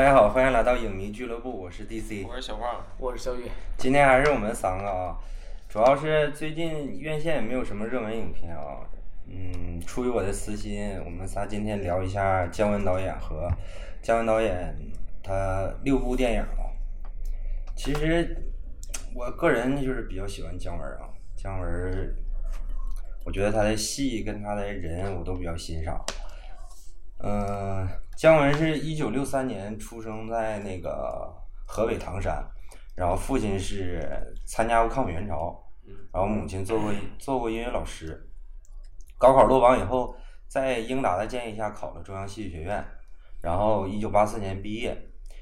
大家好，欢迎来到影迷俱乐部，我是 DC，我是小胖，我是小雨。今天还是我们三个啊，主要是最近院线也没有什么热门影片啊，嗯，出于我的私心，我们仨今天聊一下姜文导演和姜文导演他六部电影啊。其实我个人就是比较喜欢姜文啊，姜文，我觉得他的戏跟他的人我都比较欣赏。嗯，姜文是一九六三年出生在那个河北唐山，然后父亲是参加过抗美援朝，然后母亲做过做过音乐老师。高考落榜以后，在英达的建议下考了中央戏剧学院，然后一九八四年毕业。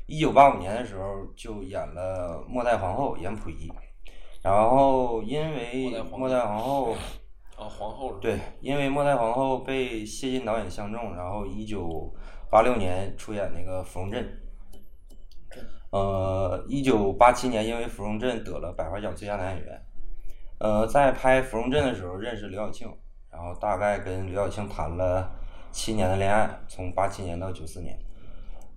一九八五年的时候就演了《末代皇后》，演溥仪。然后因为《末代皇后》。啊，皇后对，因为《末代皇后》被谢晋导演相中，然后一九八六年出演那个芙蓉镇。呃，一九八七年因为芙蓉镇得了百花奖最佳男演员。呃，在拍芙蓉镇的时候认识刘晓庆，然后大概跟刘晓庆谈了七年的恋爱，从八七年到九四年。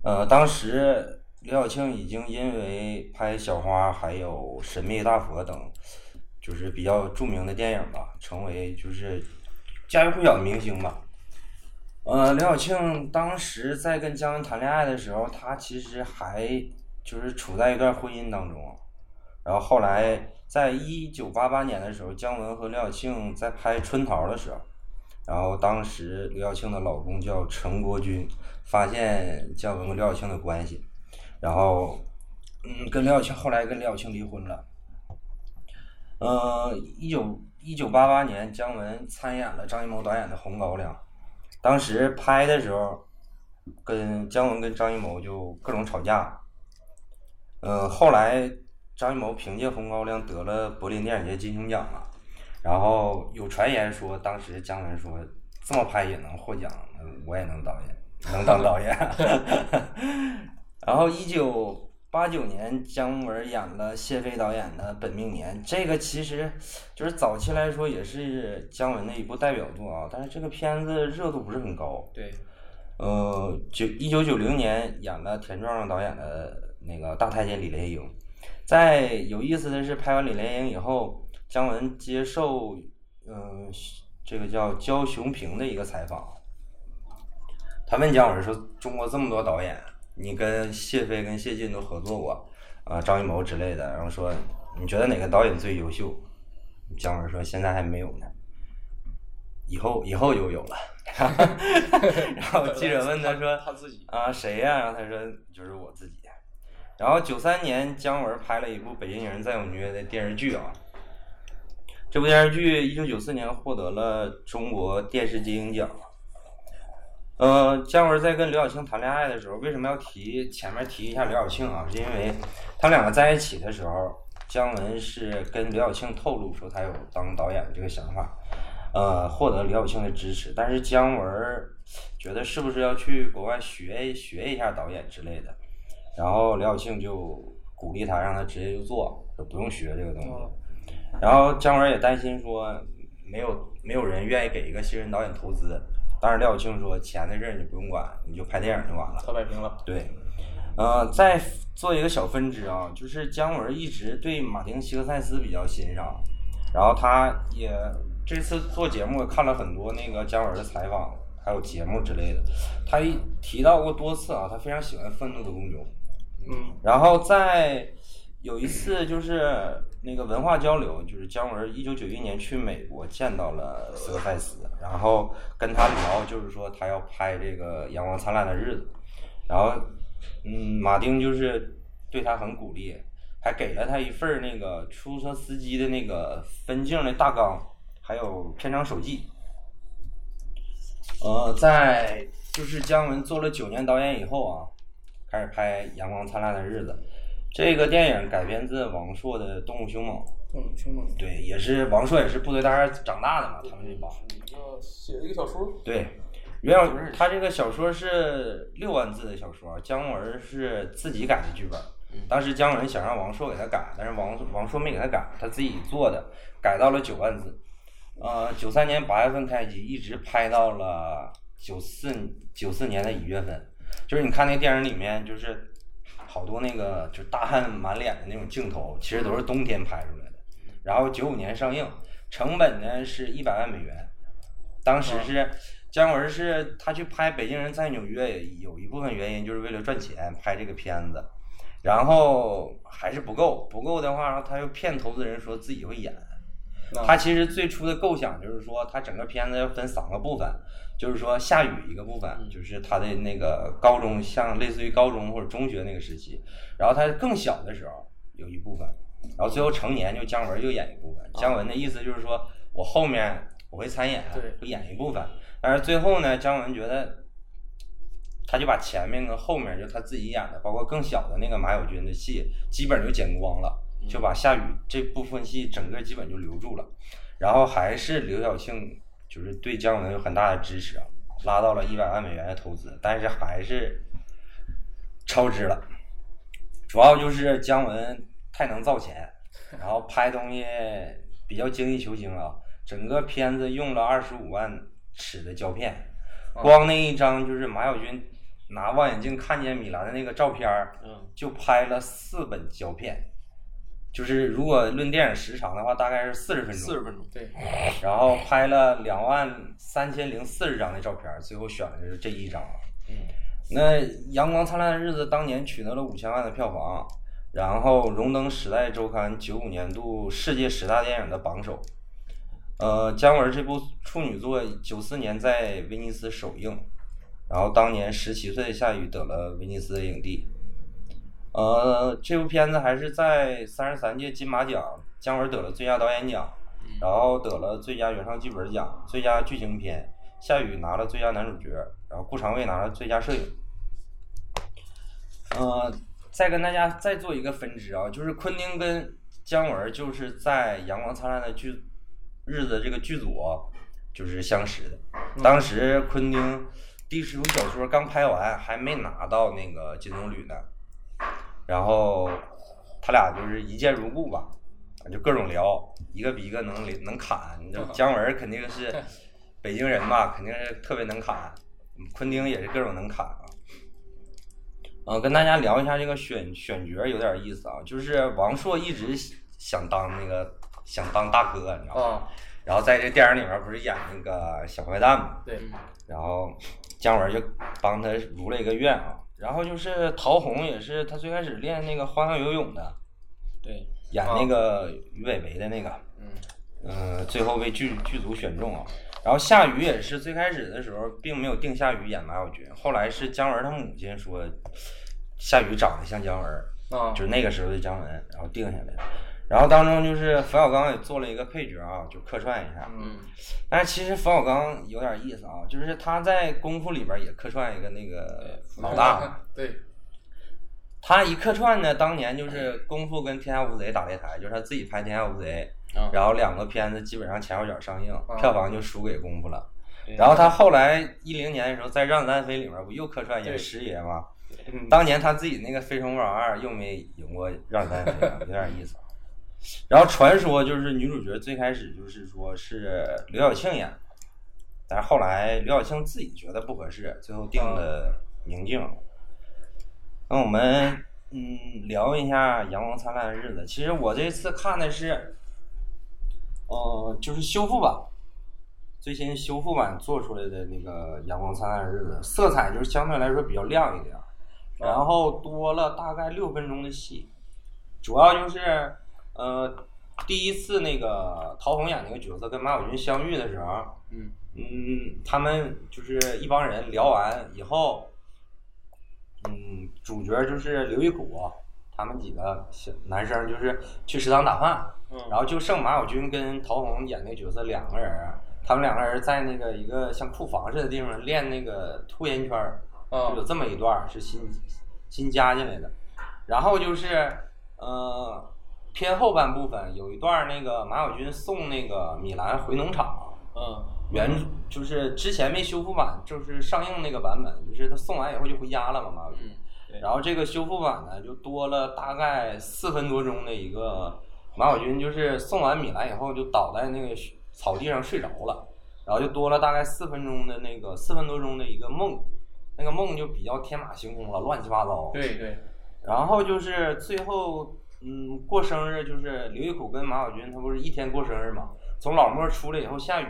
呃，当时刘晓庆已经因为拍《小花》还有《神秘大佛》等。就是比较著名的电影吧，成为就是家喻户晓的明星吧。呃，刘晓庆当时在跟姜文谈恋爱的时候，她其实还就是处在一段婚姻当中。然后后来在一九八八年的时候，姜文和刘晓庆在拍《春桃》的时候，然后当时刘晓庆的老公叫陈国军，发现姜文和刘晓庆的关系，然后嗯，跟刘晓庆后来跟刘晓庆离婚了。呃，一九一九八八年，姜文参演了张艺谋导演的《红高粱》，当时拍的时候，跟姜文跟张艺谋就各种吵架。呃，后来张艺谋凭借《红高粱》得了柏林电影节金熊奖嘛，然后有传言说，当时姜文说这么拍也能获奖，我也能导演，能当导演。然后一九。八九年，姜文演了谢飞导演的《本命年》，这个其实就是早期来说也是姜文的一部代表作啊。但是这个片子热度不是很高。对。呃，九一九九零年演了田壮壮导演的那个《大太监李莲英》。在有意思的是，拍完《李莲英》以后，姜文接受嗯这个叫焦雄平的一个采访，他问姜文说：“中国这么多导演。”你跟谢飞、跟谢晋都合作过，啊，张艺谋之类的，然后说你觉得哪个导演最优秀？姜文说现在还没有呢，以后以后就有了。然后记者问他说他自己啊谁呀？然后他说就是我自己。然后九三年姜文拍了一部《北京人再有约》的电视剧啊，这部电视剧一九九四年获得了中国电视金鹰奖。呃，姜文在跟刘晓庆谈恋爱的时候，为什么要提前面提一下刘晓庆啊？是因为他们两个在一起的时候，姜文是跟刘晓庆透露说他有当导演的这个想法，呃，获得刘晓庆的支持。但是姜文觉得是不是要去国外学学一下导演之类的，然后刘晓庆就鼓励他，让他直接就做，就不用学这个东西。然后姜文也担心说，没有没有人愿意给一个新人导演投资。但是廖晓庆说：“钱的事儿你不用管，你就拍电影就完了。”他摆平了。对，呃，再做一个小分支啊，就是姜文一直对马丁·希克塞斯比较欣赏，然后他也这次做节目看了很多那个姜文的采访，还有节目之类的，他一提到过多次啊，他非常喜欢《愤怒的公牛》。嗯。然后在有一次就是那个文化交流，就是姜文一九九一年去美国见到了斯科塞斯。然后跟他聊，就是说他要拍这个《阳光灿烂的日子》，然后，嗯，马丁就是对他很鼓励，还给了他一份那个出租车司机的那个分镜的大纲，还有片场手记。呃，在就是姜文做了九年导演以后啊，开始拍《阳光灿烂的日子》，这个电影改编自王朔的《动物凶猛》。动物凶猛。对，也是王朔也是部队大院长大的嘛，他们这帮。写了一个小说，对，袁小他这个小说是六万字的小说，姜文是自己改的剧本。当时姜文想让王朔给他改，但是王王朔没给他改，他自己做的，改到了九万字。呃，九三年八月份开机，一直拍到了九四九四年的一月份。就是你看那电影里面，就是好多那个就是大汗满脸的那种镜头，其实都是冬天拍出来的。然后九五年上映，成本呢是一百万美元。当时是姜文是他去拍《北京人在纽约》，也有一部分原因就是为了赚钱拍这个片子，然后还是不够，不够的话，他又骗投资人说自己会演。他其实最初的构想就是说，他整个片子要分三个部分，就是说下雨一个部分，就是他的那个高中，像类似于高中或者中学那个时期，然后他更小的时候有一部分，然后最后成年就姜文就演一部分。姜文的意思就是说我后面我会参演，会演一部分，但是最后呢，姜文觉得他就把前面跟后面就他自己演的，包括更小的那个马友军的戏，基本就剪光了。就把夏雨这部分戏整个基本就留住了，然后还是刘晓庆就是对姜文有很大的支持啊，拉到了一百万美元的投资，但是还是超支了，主要就是姜文太能造钱，然后拍东西比较精益求精啊，整个片子用了二十五万尺的胶片，光那一张就是马小军拿望远镜看见米兰的那个照片儿，就拍了四本胶片。就是如果论电影时长的话，大概是四十分钟。四十分钟，对。然后拍了两万三千零四十张的照片，最后选的是这一张。嗯。那《阳光灿烂的日子》当年取得了五千万的票房，然后荣登《时代周刊》九五年度世界十大电影的榜首。呃，姜文这部处女作九四年在威尼斯首映，然后当年十七岁的夏雨得了威尼斯的影帝。呃，这部片子还是在三十三届金马奖，姜文得了最佳导演奖，然后得了最佳原创剧本奖、最佳剧情片，夏雨拿了最佳男主角，然后顾长卫拿了最佳摄影。呃，再跟大家再做一个分支啊，就是昆汀跟姜文就是在《阳光灿烂的剧日子》这个剧组就是相识的，当时昆汀第十部小说刚拍完，还没拿到那个金棕榈呢。然后他俩就是一见如故吧，就各种聊，一个比一个能能侃。你知道姜文肯定是北京人嘛，肯定是特别能侃。昆汀也是各种能侃啊。嗯，跟大家聊一下这个选选角有点意思啊，就是王朔一直想当那个想当大哥，你知道吗？然后在这电影里面不是演那个小坏蛋嘛？对。然后姜文就帮他如了一个愿啊。然后就是陶虹，也是他最开始练那个花样游泳的，对，演那个于伟伟的那个，嗯，嗯，最后被剧剧组选中啊。然后夏雨也是最开始的时候并没有定夏雨演马小军，后来是姜文他母亲说夏雨长得像姜文，啊，就是那个时候的姜文，然后定下来。然后当中就是冯小刚也做了一个配角啊，就客串一下。嗯。但是其实冯小刚有点意思啊，就是他在《功夫》里边也客串一个那个老大。对。他一客串呢，当年就是《功夫》跟《天下无贼》打擂台，就是他自己拍《天下无贼》，然后两个片子基本上前后脚上映，票房就输给《功夫》了。然后他后来一零年的时候在《让子弹飞》里面不又客串演师爷吗？当年他自己那个《非诚勿扰二》又没赢过《让子弹飞》，有点意思。然后传说就是女主角最开始就是说是刘晓庆演，但是后来刘晓庆自己觉得不合适，最后定的宁静。那我们嗯聊一下《阳光灿烂的日子》。其实我这次看的是，呃，就是修复版，最新修复版做出来的那个《阳光灿烂的日子》，色彩就是相对来说比较亮一点，然后多了大概六分钟的戏，主要就是。呃，第一次那个陶虹演那个角色跟马小军相遇的时候，嗯嗯，他们就是一帮人聊完以后，嗯，主角就是刘一谷，他们几个小男生就是去食堂打饭，嗯，然后就剩马小军跟陶虹演那个角色两个人，他们两个人在那个一个像库房似的地方练那个吐烟圈儿，就有这么一段是新新加进来的，然后就是呃。偏后半部分有一段那个马小军送那个米兰回农场，嗯，原就是之前没修复版，就是上映那个版本，就是他送完以后就回家了嘛，马小军。然后这个修复版呢，就多了大概四分多钟的一个马小军，就是送完米兰以后就倒在那个草地上睡着了，然后就多了大概四分钟的那个四分多钟的一个梦，那个梦就比较天马行空了，乱七八糟。对对，然后就是最后，嗯，过生日就是刘玉苦跟马小军，他不是一天过生日嘛？从老莫出来以后下雨，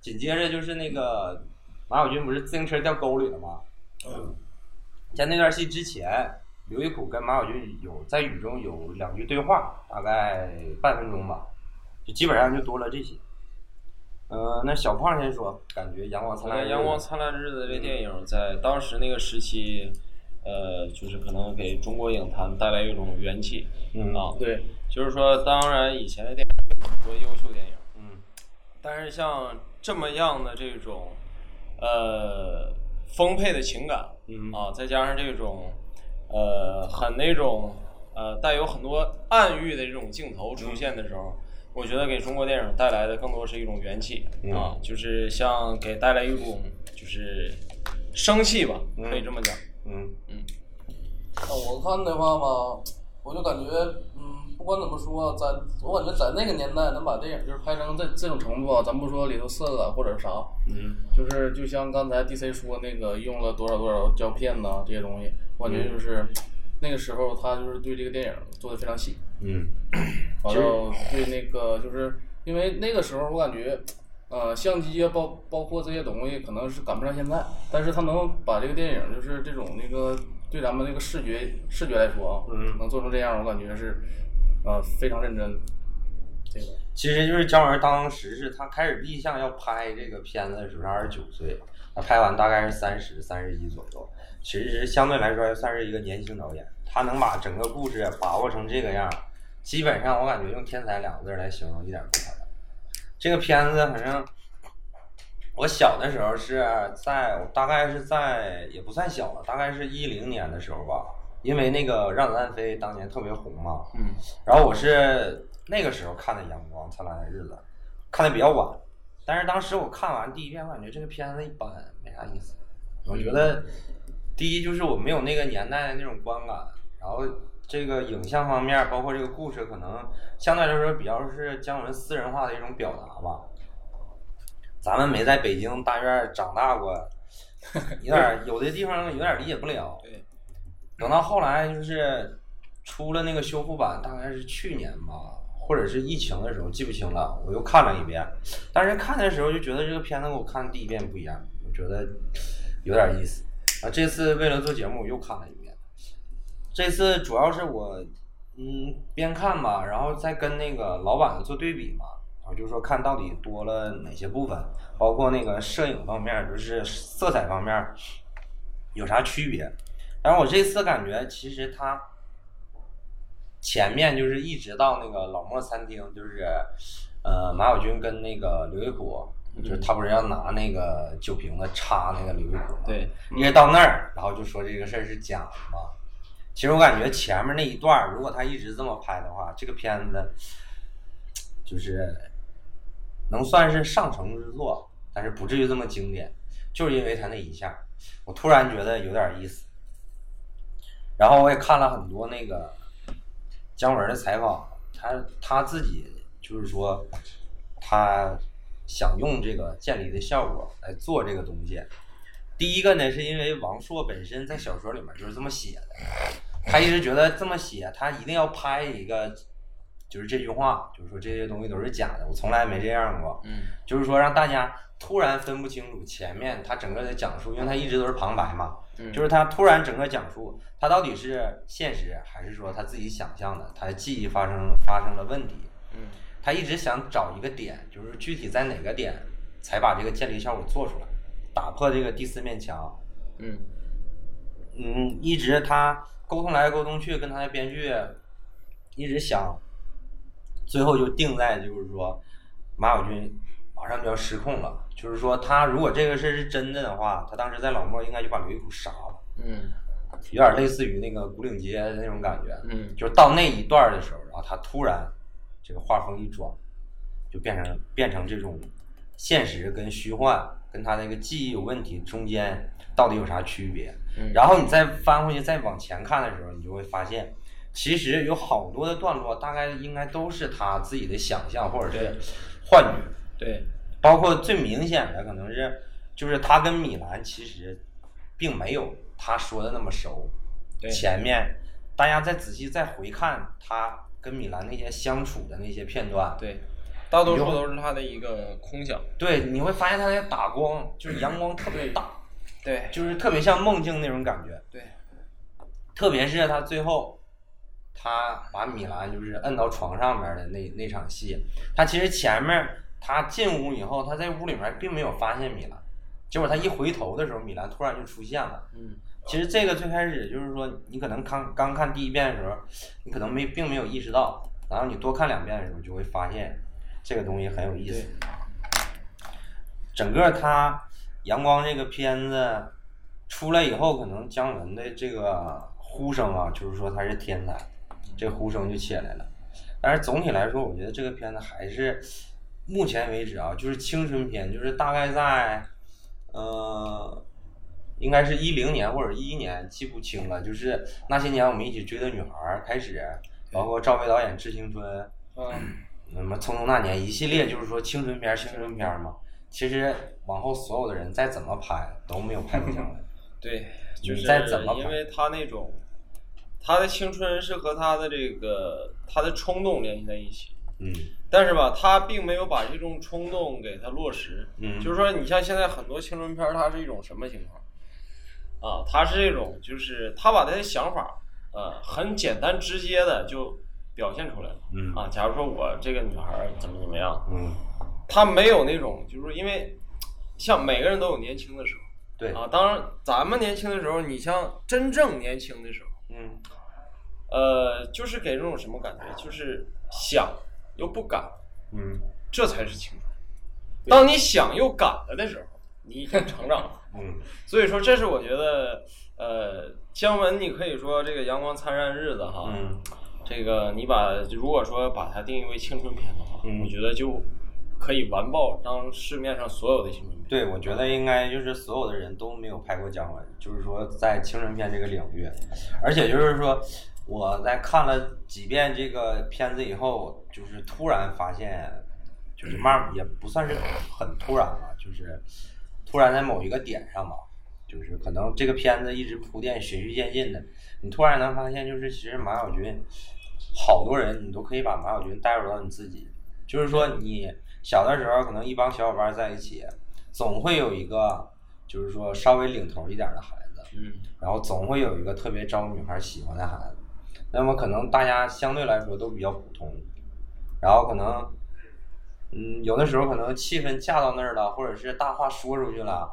紧接着就是那个马小军不是自行车掉沟里了吗？嗯在那段戏之前，刘玉苦跟马小军有在雨中有两句对话，大概半分钟吧，就基本上就多了这些。呃，那小胖先说，感觉《阳光灿烂阳光灿烂的日子》这电影在当时那个时期，呃，就是可能给中国影坛带来一种元气嗯啊。对，就是说，当然以前的电影有很多优秀电影，嗯但是像这么样的这种，呃，丰沛的情感嗯啊，再加上这种，呃，很那种呃带有很多暗喻的这种镜头出现的时候，我觉得给中国电影带来的更多是一种元气、嗯啊，就是像给带来一种就是生气吧，嗯可以这么讲。嗯啊，我看的话吧，我就感觉，嗯，不管怎么说，在我感觉在那个年代能把电影就是拍成这这种程度啊，咱不说里头色啊或者啥，嗯。就是就像刚才 DC 说那个用了多少多少胶片呐、这些东西，我感觉就是、那个时候他就是对这个电影做的非常细，嗯。完了对那个就是因为那个时候我感觉，呃，相机啊包包括这些东西可能是赶不上现在，但是他能把这个电影就是这种那个对咱们那个视觉视觉来说啊，嗯能做成这样，我感觉是，呃，非常认真。这个其实就是姜文当时是他开始立项要拍这个片子的时候是二十九岁，他拍完大概是三十三十一左右，其实相对来说算是一个年轻导演，他能把整个故事把握成这个样，基本上我感觉用天才两个字来形容一点不夸张。这个片子反正我小的时候是在我大概是在也不算小了，大概是一零年的时候吧，因为那个让子弹飞当年特别红嘛，嗯，然后我是那个时候看的《阳光灿烂的日子》，看的比较晚，但是当时我看完第一遍，我感觉这个片子一般，没啥意思。我觉得第一就是我没有那个年代的那种观感，然后这个影像方面，包括这个故事，可能相对来说比较是姜文私人化的一种表达吧。咱们没在北京大院长大过，有点有的地方有点理解不了。对，等到后来就是出了那个修复版，大概是去年吧，或者是疫情的时候，记不清了，我又看了一遍。但是看的时候就觉得这个片子跟我看第一遍不一样，我觉得有点意思。啊，这次为了做节目，我又看了一遍。这次主要是我嗯边看吧，然后再跟那个老版的做对比嘛。然后就说看到底多了哪些部分，包括那个摄影方面，就是色彩方面有啥区别。然后我这次感觉其实它前面就是一直到那个老莫餐厅，就是呃马小军跟那个刘玉虎，就是他不是要拿那个酒瓶子插那个刘玉虎吗？对，一直到那儿，然后就说这个事儿是假的嘛。其实我感觉前面那一段，如果他一直这么拍的话，这个片子就是能算是上乘之作，但是不至于这么经典，就是因为他那一下，我突然觉得有点意思。然后我也看了很多那个姜文的采访，他他自己就是说，他想用这个渐离的效果来做这个东西。第一个呢，是因为王朔本身在小说里面就是这么写的，他一直觉得这么写，他一定要拍一个，就是这句话，就是说这些东西都是假的，我从来没这样过。嗯就是说让大家突然分不清楚前面他整个的讲述，因为他一直都是旁白嘛，嗯就是他突然整个讲述，他到底是现实还是说他自己想象的，他的记忆发生发生了问题，嗯他一直想找一个点，就是具体在哪个点才把这个建立效果做出来，打破这个第四面墙。嗯嗯，一直他沟通来沟通去，跟他的编剧一直想，最后就定在就是说，马小军马上就要失控了。就是说，他如果这个事儿是真的的话，他当时在老莫应该就把刘玉虎杀了，嗯有点类似于那个古岭街的那种感觉。嗯就是到那一段的时候，然后他突然这个画风一转，就变成变成这种现实跟虚幻跟他那个记忆有问题中间到底有啥区别？嗯然后你再翻回去再往前看的时候，你就会发现，其实有好多的段落大概应该都是他自己的想象或者是幻觉，对，包括最明显的可能是就是他跟米兰其实并没有他说的那么熟。对前面大家再仔细再回看他跟米兰那些相处的那些片段，对，大多数都是他的一个空想。对，你会发现他在打光，就是阳光特别大，对就是特别像梦境那种感觉。对，特别是他最后，他把米兰就是摁到床上面的那那场戏，他其实前面他进屋以后，他在屋里面并没有发现米兰，结果他一回头的时候，米兰突然就出现了。嗯，其实这个最开始就是说，你可能看刚看第一遍的时候，你可能没并没有意识到，然后你多看两遍的时候，就会发现这个东西很有意思。整个他阳光这个片子出来以后，可能姜文的这个呼声啊，就是说他是天才，这呼声就起来了。但是总体来说，我觉得这个片子还是目前为止啊，就是青春片，就是大概在呃，应该是一零年或者一一年，记不清了。就是那些年我们一起追的女孩儿开始，包括赵薇导演《致青春》，嗯，什么《匆匆那年》一系列，就是说青春片儿、青春片儿嘛。其实往后所有的人再怎么拍都没有拍过姜文。对，就是因为他那种他的青春是和他的这个他的冲动联系在一起，嗯但是吧，他并没有把这种冲动给他落实。嗯就是说，你像现在很多青春片儿，它是一种什么情况？啊，它是这种，就是他把他的想法，呃，很简单直接的就表现出来了。嗯啊，假如说我这个女孩儿怎么怎么样，嗯，他没有那种，就是因为像每个人都有年轻的时候。对，啊，当然，咱们年轻的时候，你像真正年轻的时候，嗯呃，就是给这种什么感觉，就是想又不敢，嗯这才是青春。当你想又敢了的时候，你已经成长了。嗯所以说，这是我觉得，呃，姜文，你可以说这个《阳光灿烂日子》哈，嗯这个你把如果说把它定义为青春片的话，嗯我觉得就可以完爆当市面上所有的青春片。对，我觉得应该就是所有的人都没有拍过姜文，就是说在青春片这个领域，而且就是说我在看了几遍这个片子以后，就是突然发现，就是 慢也不算是很突然吧，就是突然在某一个点上吧，就是可能这个片子一直铺垫循序渐进的，你突然能发现，就是其实马小军好多人你都可以把马小军带入到你自己，就是说你小的时候可能一帮小伙伴在一起。总会有一个，就是说稍微领头一点的孩子，嗯，然后总会有一个特别招女孩喜欢的孩子，那么可能大家相对来说都比较普通，然后可能，嗯，有的时候可能气氛架到那儿了，或者是大话说出去了，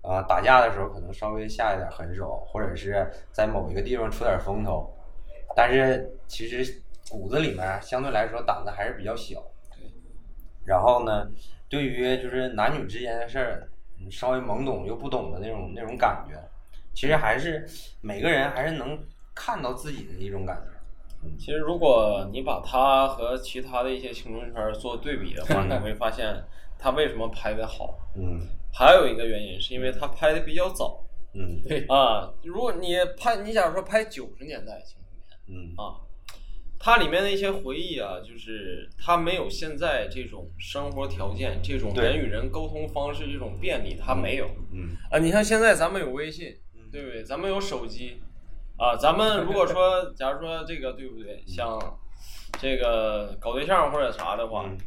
啊、打架的时候可能稍微下一点狠手，或者是在某一个地方出点风头，但是其实骨子里面相对来说胆子还是比较小。然后呢，对于就是男女之间的事儿，嗯稍微懵懂又不懂的那种那种感觉，其实还是每个人还是能看到自己的一种感觉。其实如果你把它和其他的一些青春片做对比的话，你会发现他为什么拍的好。嗯还有一个原因是因为他拍的比较早嗯对，啊。如果你拍，你假如说拍九十年代青春片嗯啊，它里面的一些回忆啊，就是它没有现在这种生活条件、这种人与人沟通方式这种便利，它没有嗯啊。你看现在咱们有微信，对不对？咱们有手机啊，咱们如果说，假如说这个对不对？像这个搞对象或者啥的话，嗯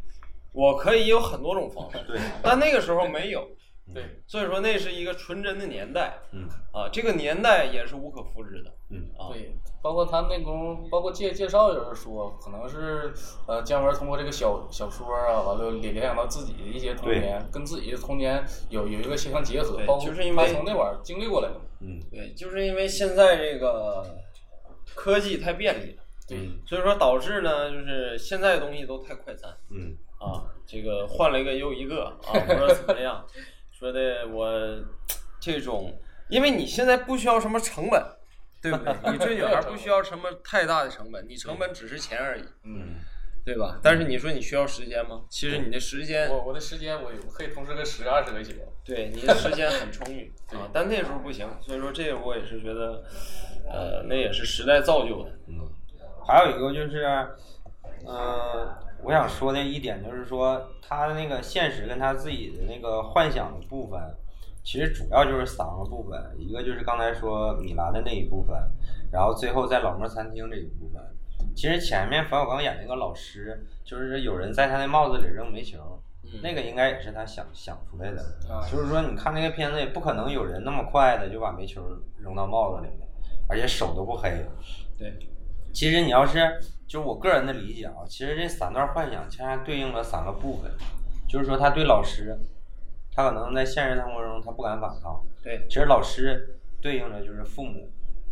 我可以有很多种方式，对，但那个时候没有。对，所以说那是一个纯真的年代嗯啊，这个年代也是无可复制的嗯啊。对，包括他那功，包括介介绍有人说，可能是呃姜文通过这个小小说啊，完了联联想到自己的一些童年，跟自己的童年有有一个相结合，包括就是因为他从那会儿经历过来的嘛。嗯对，就是因为现在这个科技太便利了，对，所以说导致呢，就是现在的东西都太快餐嗯啊，这个换了一个又一个啊，不知道怎么样，说的我这种，因为你现在不需要什么成本。对不对？你追女孩不需要什么太大的成本，你成本只是钱而已，嗯对吧？但是你说你需要时间吗？其实你的时间我我的时间我有可以同时跟十二十个写。对，你的时间很充裕 啊，但那时候不行，所以说这个我也是觉得，呃，那也是时代造就的。嗯，还有一个就是，嗯、我想说的一点就是说，他的那个现实跟他自己的那个幻想的部分，其实主要就是三个部分，一个就是刚才说米兰的那一部分，然后最后在老莫餐厅这一部分。其实前面冯小刚演那个老师，就是有人在他那帽子里扔煤球，嗯那个应该也是他想想出来的。啊就是说，你看那个片子也不可能有人那么快的就把煤球扔到帽子里面，而且手都不黑。对，其实你要是就是我个人的理解啊，其实这三段幻想恰恰对应了三个部分，就是说他对老师，他可能在现实生活中他不敢反抗，对，其实老师对应的就是父母、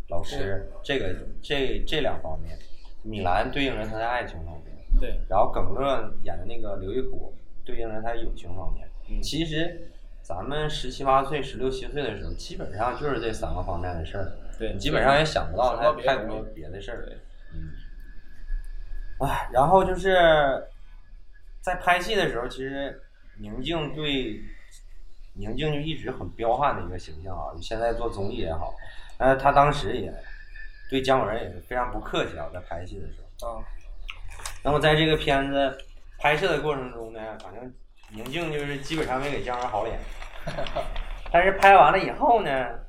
老师这个这这两方面，米兰对应着他的爱情方面，对，然后耿乐演的那个刘玉虎对应着他友情方面。嗯。其实咱们十七八岁、十六七岁的时候，基本上就是这三个方面的事儿，对。你基本上也想不到太太多别的事儿。对，嗯，哎，然后就是在拍戏的时候，其实宁静对宁静就一直很彪悍的一个形象啊。现在做综艺也好，但是他当时也对姜文也是非常不客气啊，在拍戏的时候。啊，那么在这个片子拍摄的过程中呢，反正宁静就是基本上没给姜文好脸，但是拍完了以后呢，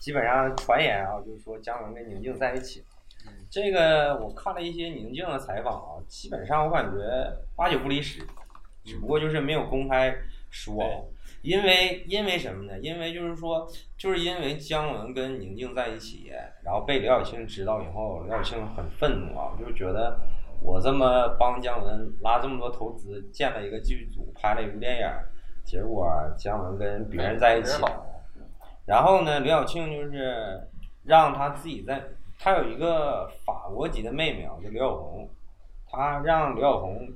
基本上传言啊，就是说姜文跟宁静在一起了。这个我看了一些宁静的采访啊，基本上我感觉八九不离十，只不过就是没有公开说啊。因为因为什么呢？因为就是说，就是因为姜文跟宁静在一起，然后被刘晓庆知道以后，刘晓庆很愤怒啊，就觉得我这么帮姜文拉这么多投资，建了一个剧组，拍了一部电影，结果姜文跟别人在一起。然后呢，刘晓庆就是让他自己在，他有一个法国籍的妹妹啊，叫刘晓红，他让刘晓红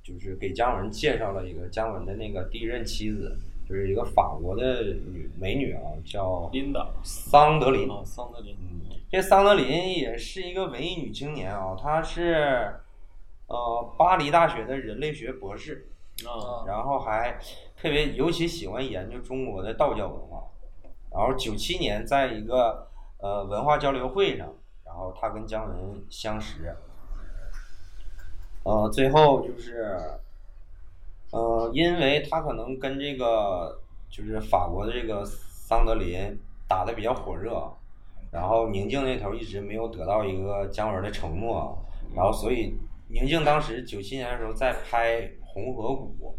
就是给姜文介绍了一个姜文的那个第一任妻子，就是一个法国的女美女啊，叫琳达。桑德林。啊，桑德林，嗯，这桑德林也是一个文艺女青年啊，她是呃巴黎大学的人类学博士，啊，然后还特别尤其喜欢研究中国的道教文化。然后九七年在一个呃文化交流会上，然后他跟姜文相识，呃，最后就是呃，因为他可能跟这个就是法国的这个桑德林打的比较火热，然后宁静那头一直没有得到一个姜文的承诺，然后所以宁静当时九七年的时候在拍《红河谷》，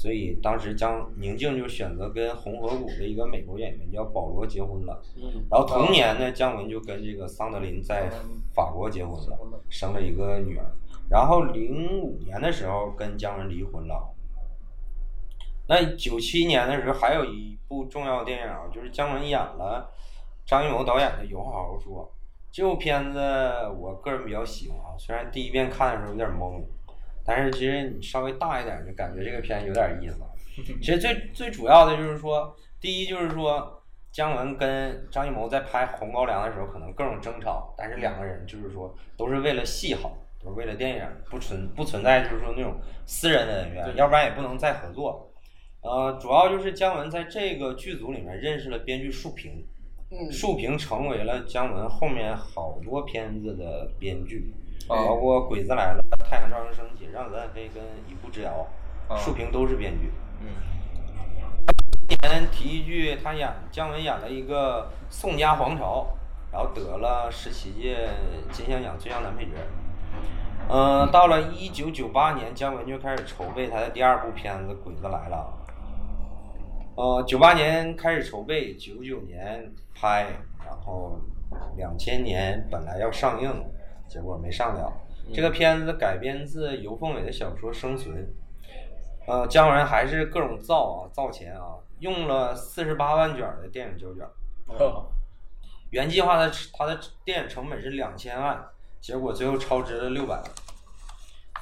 所以当时姜宁静就选择跟红河谷的一个美国演员叫保罗结婚了。嗯，然后同年呢，姜文就跟这个桑德林在法国结婚了，生了一个女儿。然后零五年的时候跟姜文离婚了。那九七年的时候还有一部重要电影啊，就是姜文演了张艺谋导演的《有话好好说》。这部片子我个人比较喜欢啊，虽然第一遍看的时候有点懵，但是其实你稍微大一点就感觉这个片有点意思。其实最最主要的就是说，第一就是说姜文跟张艺谋在拍《红高粱》的时候可能各种争吵，但是两个人就是说都是为了戏好，都是为了电影，不存不存在就是说那种私人的恩怨，要不然也不能再合作。呃，主要就是姜文在这个剧组里面认识了编剧树平，嗯树平成为了姜文后面好多片子的编剧，啊包括《鬼子来了》《太阳照常升起》《让子弹飞》跟《一步之遥》，啊树平都是编剧。嗯，今年提一句，他演姜文演了一个《宋家皇朝》，然后得了十七届金像奖最佳男配角。嗯、到了一九九八年，姜文就开始筹备他的第二部片子《鬼子来了》。呃，九八年开始筹备，九九年拍，然后两千年本来要上映，结果没上了。这个片子改编自尤凤伟的小说《生存》。呃，姜文还是各种造啊，造钱啊，用了四十八万卷儿的电影胶卷原计划的他的电影成本是两千万，结果最后超支了六百万。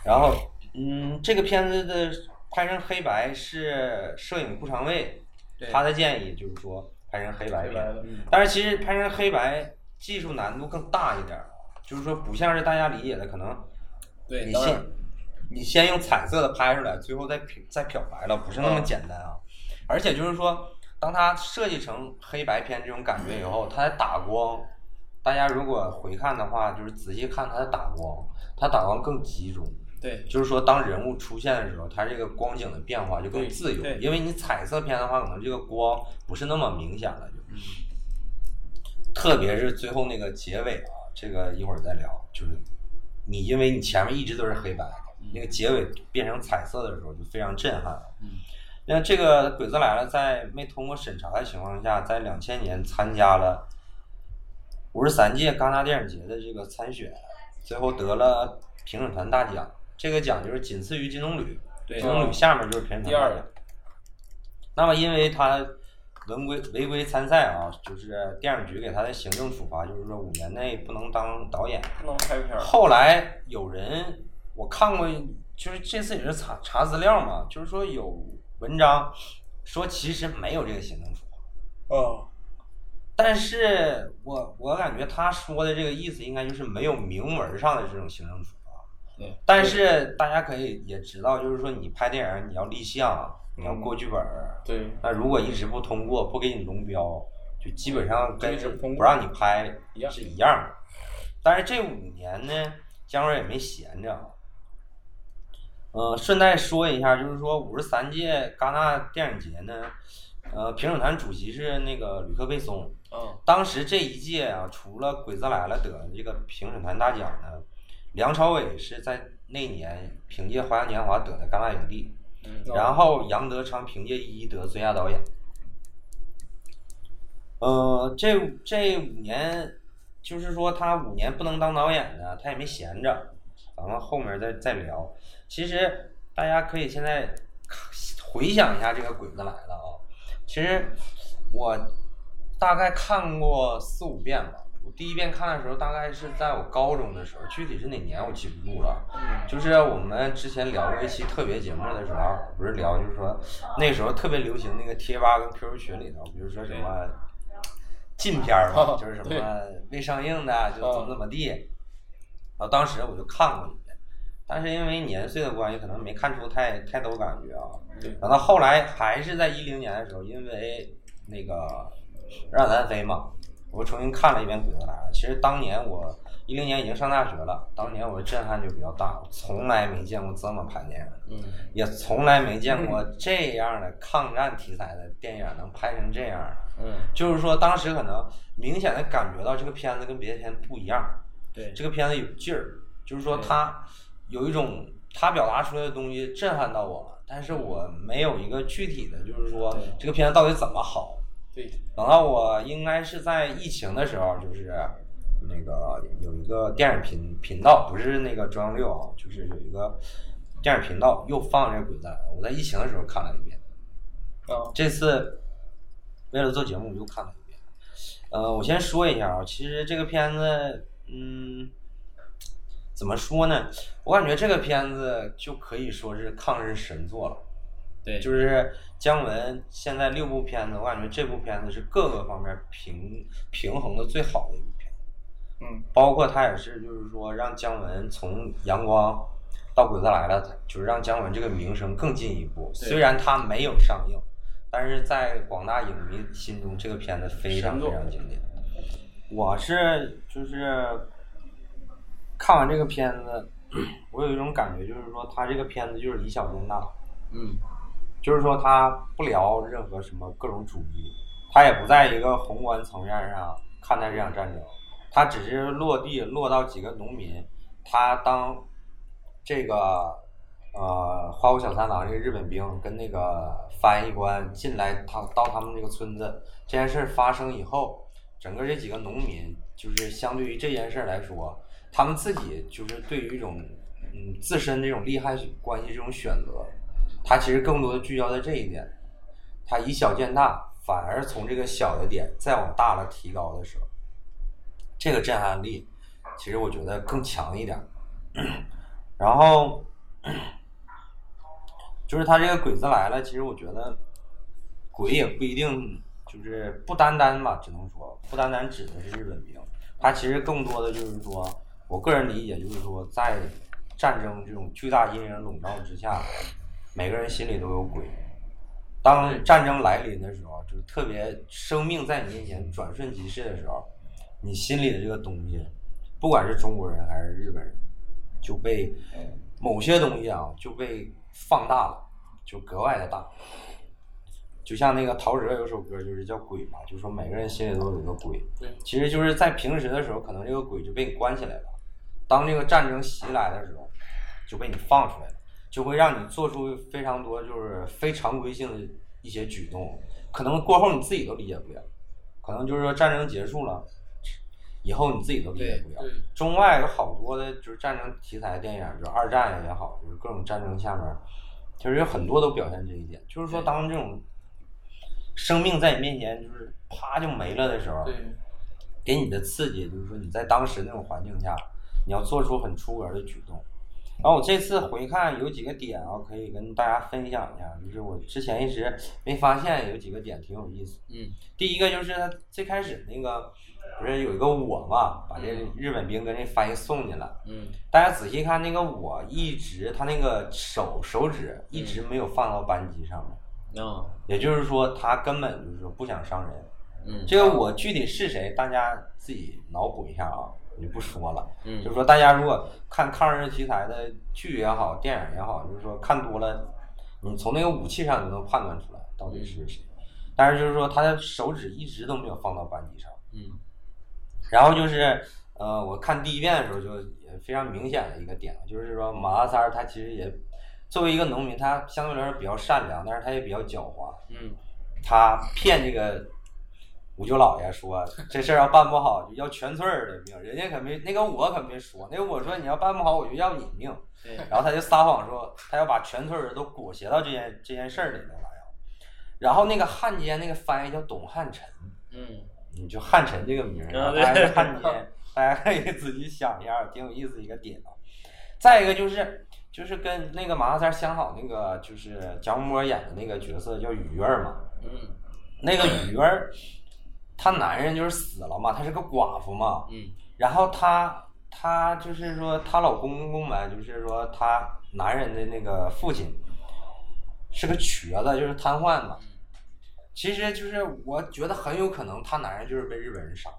然后，嗯，这个片子的拍成黑白是摄影顾长卫他的建议，就是说拍成黑白片。但是其实拍成黑白技术难度更大一点儿，就是说不像是大家理解的，可能对，你先你先用彩色的拍出来，最后再漂再漂白了，不是那么简单啊。而且就是说，当它设计成黑白片这种感觉以后，它的打光，大家如果回看的话，就是仔细看它的打光，它打光更集中。对就是说当人物出现的时候，它这个光景的变化就更自由对，因为你彩色片的话，可能这个光不是那么明显了，就。特别是最后那个结尾啊，这个一会儿再聊。就是你因为你前面一直都是黑白的，那个结尾变成彩色的时候就非常震撼了。那这个《鬼子来了》在没通过审查的情况下，在两千年参加了五十三届戛纳电影节的这个参选，最后得了评审团大奖。这个奖就是仅次于金棕榈，金棕榈下面就是评审团第二奖。那么因为他违规违规参赛啊，就是电影局给他的行政处罚，就是说五年内不能当导演。不能拍片儿。后来有人我看过，就是这次也是查查资料嘛，就是说有文章说其实没有这个行政处罚，哦，但是我我感觉他说的这个意思应该就是没有明文上的这种行政处罚。对，但是大家可以也知道，就是说你拍电影你要立项，你要过剧本儿，对，那如果一直不通过，不给你龙标，就基本上跟不不让你拍是一样的。但是这五年呢，姜文也没闲着啊。呃，顺带说一下，就是说五十三届戛纳电影节呢，呃，评审团主席是那个吕克贝松。嗯，当时这一届啊，除了《鬼子来了》得这个评审团大奖呢，梁朝伟是在那年凭借《花样年华》得的戛纳影帝。然后杨德昌凭借《一》得最佳导演。呃，这这五年，就是说他五年不能当导演呢，他也没闲着，咱们后面再再聊。其实大家可以现在回想一下这个《鬼子来了》啊，其实我大概看过四五遍吧。我第一遍看的时候，大概是在我高中的时候，具体是哪年我记不住了。就是我们之前聊过一期特别节目的时候，不是聊，就是说那时候特别流行那个贴吧跟 QQ 群里头，比如说什么禁片儿嘛，就是什么未上映的就怎么怎么地。然后当时我就看过一遍，但是因为年岁的关系，可能没看出太太多感觉啊。对等到后来还是在一零年的时候，因为那个让子弹飞嘛，我重新看了一遍《鬼子来了》。其实当年我一零年已经上大学了，当年我的震撼就比较大，我从来没见过这么拍电影，嗯，也从来没见过这样的抗战题材的电影能拍成这样。嗯，就是说，当时可能明显的感觉到这个片子跟别的片子不一样，对，这个片子有劲儿，就是说它有一种它表达出来的东西震撼到我了，但是我没有一个具体的，就是说这个片子到底怎么好。对，等到我应该是在疫情的时候，就是那个有一个电影频频道，不是那个中央六啊，就是有一个电影频道又放这个《鬼蛋》，我在疫情的时候看了一遍。啊，这次为了做节目，我又看了一遍。呃，我先说一下啊，其实这个片子，嗯，怎么说呢？我感觉这个片子就可以说是抗日神作了。对，就是姜文现在六部片子，我感觉这部片子是各个方面平平衡的最好的一部片，嗯，包括他也是就是说让姜文从阳光到鬼子来了，就是让姜文这个名声更进一步。虽然他没有上映，但是在广大影迷心中，这个片子非常非常经典。我是就是看完这个片子，我有一种感觉，就是说他这个片子就是以小见大。嗯，就是说他不聊任何什么各种主义，他也不在一个宏观层面上看待这场战争，他只是落地落到几个农民，他当这个呃花屋小三郎这个日本兵跟那个翻译官进来，他到他们这个村子，这件事发生以后，整个这几个农民就是相对于这件事来说，他们自己就是对于一种嗯自身这种利害关系这种选择。他其实更多的聚焦在这一点，他以小见大，反而从这个小的点再往大了提高的时候，这个震撼力，其实我觉得更强一点。然后，就是他这个鬼子来了，其实我觉得鬼也不一定就是不单单吧，只能说不单单指的是日本兵，他其实更多的就是说，我个人理解就是说，在战争这种巨大阴影笼罩之下。每个人心里都有鬼。当战争来临的时候，就是特别生命在你面前转瞬即逝的时候，你心里的这个东西，不管是中国人还是日本人，就被某些东西啊就被放大了，就格外的大。就像那个陶喆有首歌就是叫《鬼》嘛，就说每个人心里都有一个鬼。对其实就是在平时的时候，可能这个鬼就被你关起来了，当这个战争袭来的时候，就被你放出来了，就会让你做出非常多就是非常规性的一些举动，可能过后你自己都理解不了，可能就是说战争结束了，以后你自己都理解不了。中外有好多的就是战争题材的电影，就是二战也好，就是各种战争下面，其实有很多都表现这一点，就是说当这种生命在你面前就是啪就没了的时候，给你的刺激就是说你在当时那种环境下，你要做出很出格的举动。然后我这次回看有几个点啊，可以跟大家分享一下，就是我之前一直没发现有几个点挺有意思。嗯第一个就是他最开始那个不是有一个我嘛，把这日本兵跟这翻译送进来。嗯大家仔细看那个我一直他那个手手指一直没有放到扳机上面，嗯也就是说他根本就是说不想伤人。嗯这个我具体是谁，大家自己脑补一下啊，我就不说了。嗯就是说，大家如果看抗日题材的剧也好，电影也好，就是说看多了，你从那个武器上就能判断出来到底是谁。但是就是说，他的手指一直都没有放到扳机上。嗯然后就是，呃，我看第一遍的时候就也非常明显的一个点，就是说马大三儿他其实也作为一个农民，他相对来说比较善良，但是他也比较狡猾。嗯他骗这个五舅姥爷说这事儿要办不好就要全村儿的命，人家可没那个我可没说，那个我说你要办不好我就要你命，然后他就撒谎说他要把全村人都裹挟到这件这件事儿里头来啊。然后那个汉奸那个翻译叫董汉臣，嗯你就汉臣这个名儿还是汉奸，大家可以自己想一下，挺有意思一个点啊。再一个就是就是跟那个马大三相好那个就是蒋默演的那个角色叫雨月儿嘛，嗯那个雨月儿，她男人就是死了嘛，她是个寡妇嘛，嗯。然后她她就是说她老公公呗，就是说她男人的那个父亲是个瘸子，就是瘫痪嘛。其实就是我觉得很有可能她男人就是被日本人杀的，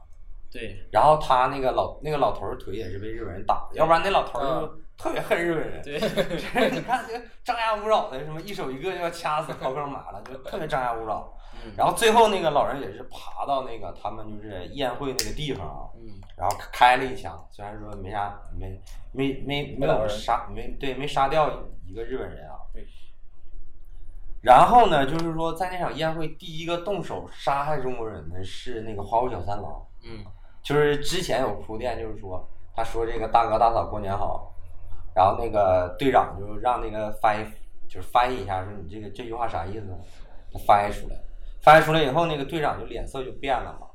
对。然后她那个老那个老头儿腿也是被日本人打的，要不然那老头儿就特别恨日本人。对 你看这个张牙舞爪的，什么一手一个就要掐死刨坑马了，就特别张牙舞爪。嗯然后最后那个老人也是爬到那个他们就是宴会那个地方啊，嗯然后开了一枪，虽然说没啥没没没没有杀没对没杀掉一个日本人啊。对。然后呢，就是说在那场宴会第一个动手杀害中国人的是那个花屋小三郎，嗯就是之前有铺垫，就是说他说这个大哥大嫂过年好，然后那个队长就让那个翻译就是翻译一下，说你这个这句话啥意思？他翻译出来，翻译出来以后，那个队长就脸色就变了嘛，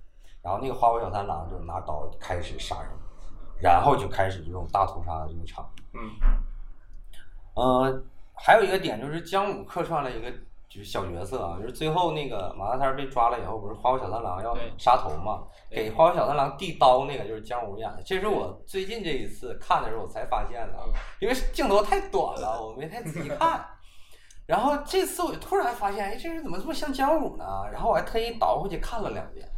然后那个花果小三郎就拿刀开始杀人，然后就开始这种大屠杀的这个场面。嗯呃，还有一个点就是姜武客串了一个就是小角色啊，就是最后那个马大三被抓了以后，不是花果小三郎要杀头嘛，给花果小三郎递刀那个就是姜武演的，这是我最近这一次看的时候我才发现的，嗯因为镜头太短了，我没太仔细看。然后这次我就突然发现，哎，这人怎么这么像姜武呢？然后我还特意倒回去看了两遍。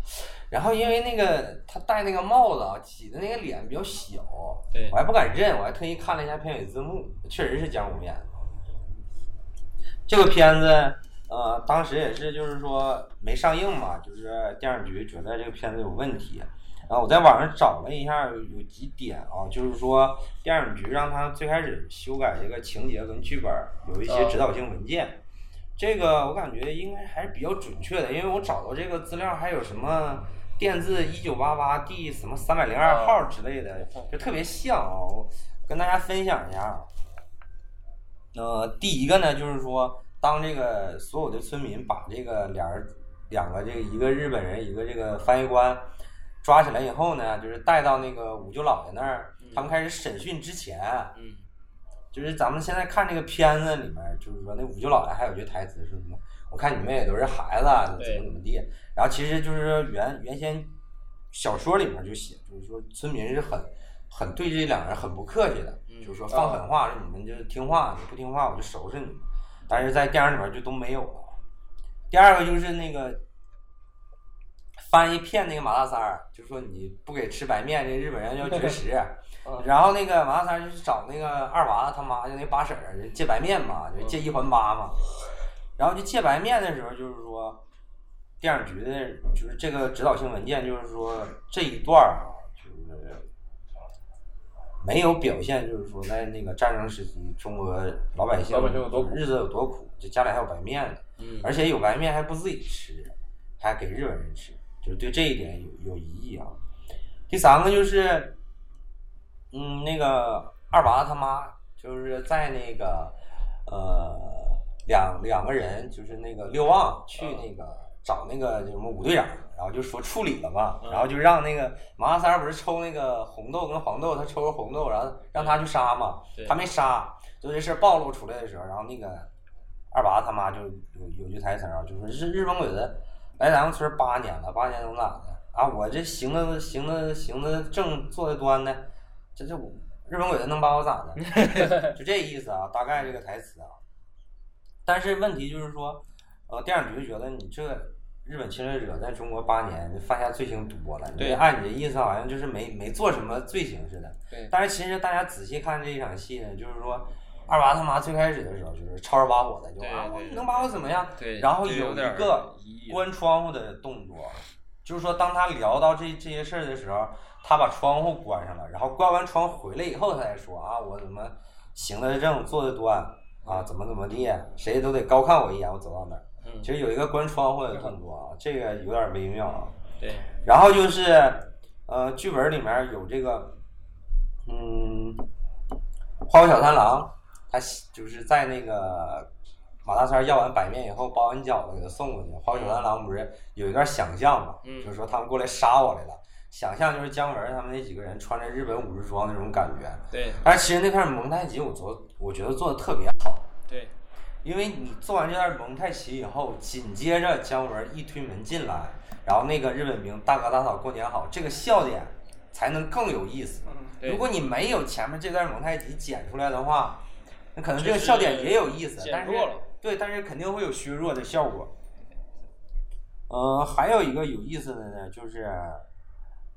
然后因为那个他戴那个帽子啊，挤的那个脸比较小，我还不敢认，我还特意看了一下片尾字幕，确实是姜武演的。这个片子，呃，当时也是就是说没上映嘛，就是电影局觉得这个片子有问题，然后我在网上找了一下，有有几点啊，就是说电影局让他最开始修改这个情节跟剧本，有一些指导性文件。这个我感觉应该还是比较准确的，因为我找到这个资料还有什么电字一九八八第什么三百零二号之类的，就特别像啊。我跟大家分享一下啊。呃，第一个呢，就是说，当这个所有的村民把这个俩人两个这个一个日本人一个这个翻译官抓起来以后呢，就是带到那个五舅姥爷那儿，他们开始审讯之前，嗯就是咱们现在看这个片子里面，就是说那五舅姥爷还有句台词是什么？我看你们也都是孩子，怎么怎么地。然后其实就是原原先小说里面就写，就是说村民是很很对这两个人很不客气的，嗯就是说放狠话，说你们就是听话，你不听话我就收拾你们。但是在电影里面就都没有了。第二个就是那个翻一片那个马大三儿，就说你不给吃白面，这日本人要绝食。嗯然后那个马大三儿就去找那个二娃子他妈就那八婶儿借白面嘛，就借一还八嘛。然后就借白面的时候，就是说电影局的，就是这个指导性文件，就是说这一段儿啊，就是没有表现，就是说在那个战争时期，中国老百姓老百姓有多苦日子有多苦，就家里还有白面呢。嗯而且有白面还不自己吃，还给日本人吃，就是对这一点有有疑义啊。第三个就是，嗯，那个二娃他妈就是在那个呃两两个人就是那个六旺去那个找那个什么武队长，然后就说处理了嘛，嗯然后就让那个马大三儿不是抽那个红豆跟黄豆，他抽个红豆，然后让他去杀嘛，他没杀，就这事儿暴露出来的时候，然后那个二娃他妈就有有句台词啊，就说日日本鬼子来咱们村八年了，八年能咋的啊？我这行的行的行的正，坐的端的，这这我日本鬼子能把我咋的？就这意思啊，大概这个台词啊。但是问题就是说，呃，电影局觉得你这日本侵略者在中国八年犯下罪行多了，对按你的意思好像就是没没做什么罪行似的。对但是其实大家仔细看这一场戏呢，就是说。二娃他妈最开始的时候就是吵着把火的，就啊，我能把我怎么样？对然后有一个关窗户的动作，就是说当他聊到这这些事儿的时候，他把窗户关上了，然后关完窗回来以后，他才说啊，我怎么行得正，坐得端啊，怎么怎么地，谁都得高看我一眼，我走到哪儿。嗯其实有一个关窗户的动作啊，这个有点微妙啊。对然后就是呃，剧本里面有这个，嗯，花果小三郎，他就是在那个马大三要完白面以后，包完饺子给他送过去。花果小三郎不是有一段想象嘛，嗯就是说他们过来杀我来了，想象就是姜文他们那几个人穿着日本武士装那种感觉。对但是其实那片蒙太奇我做，我觉得做的特别好。对因为你做完这段蒙太奇以后，紧接着姜文一推门进来，然后那个日本兵大哥大嫂过年好，这个笑点才能更有意思。如果你没有前面这段蒙太奇剪出来的话，那可能这个笑点也有意思，但是对，但是肯定会有削弱的效果。呃，还有一个有意思的呢，就是，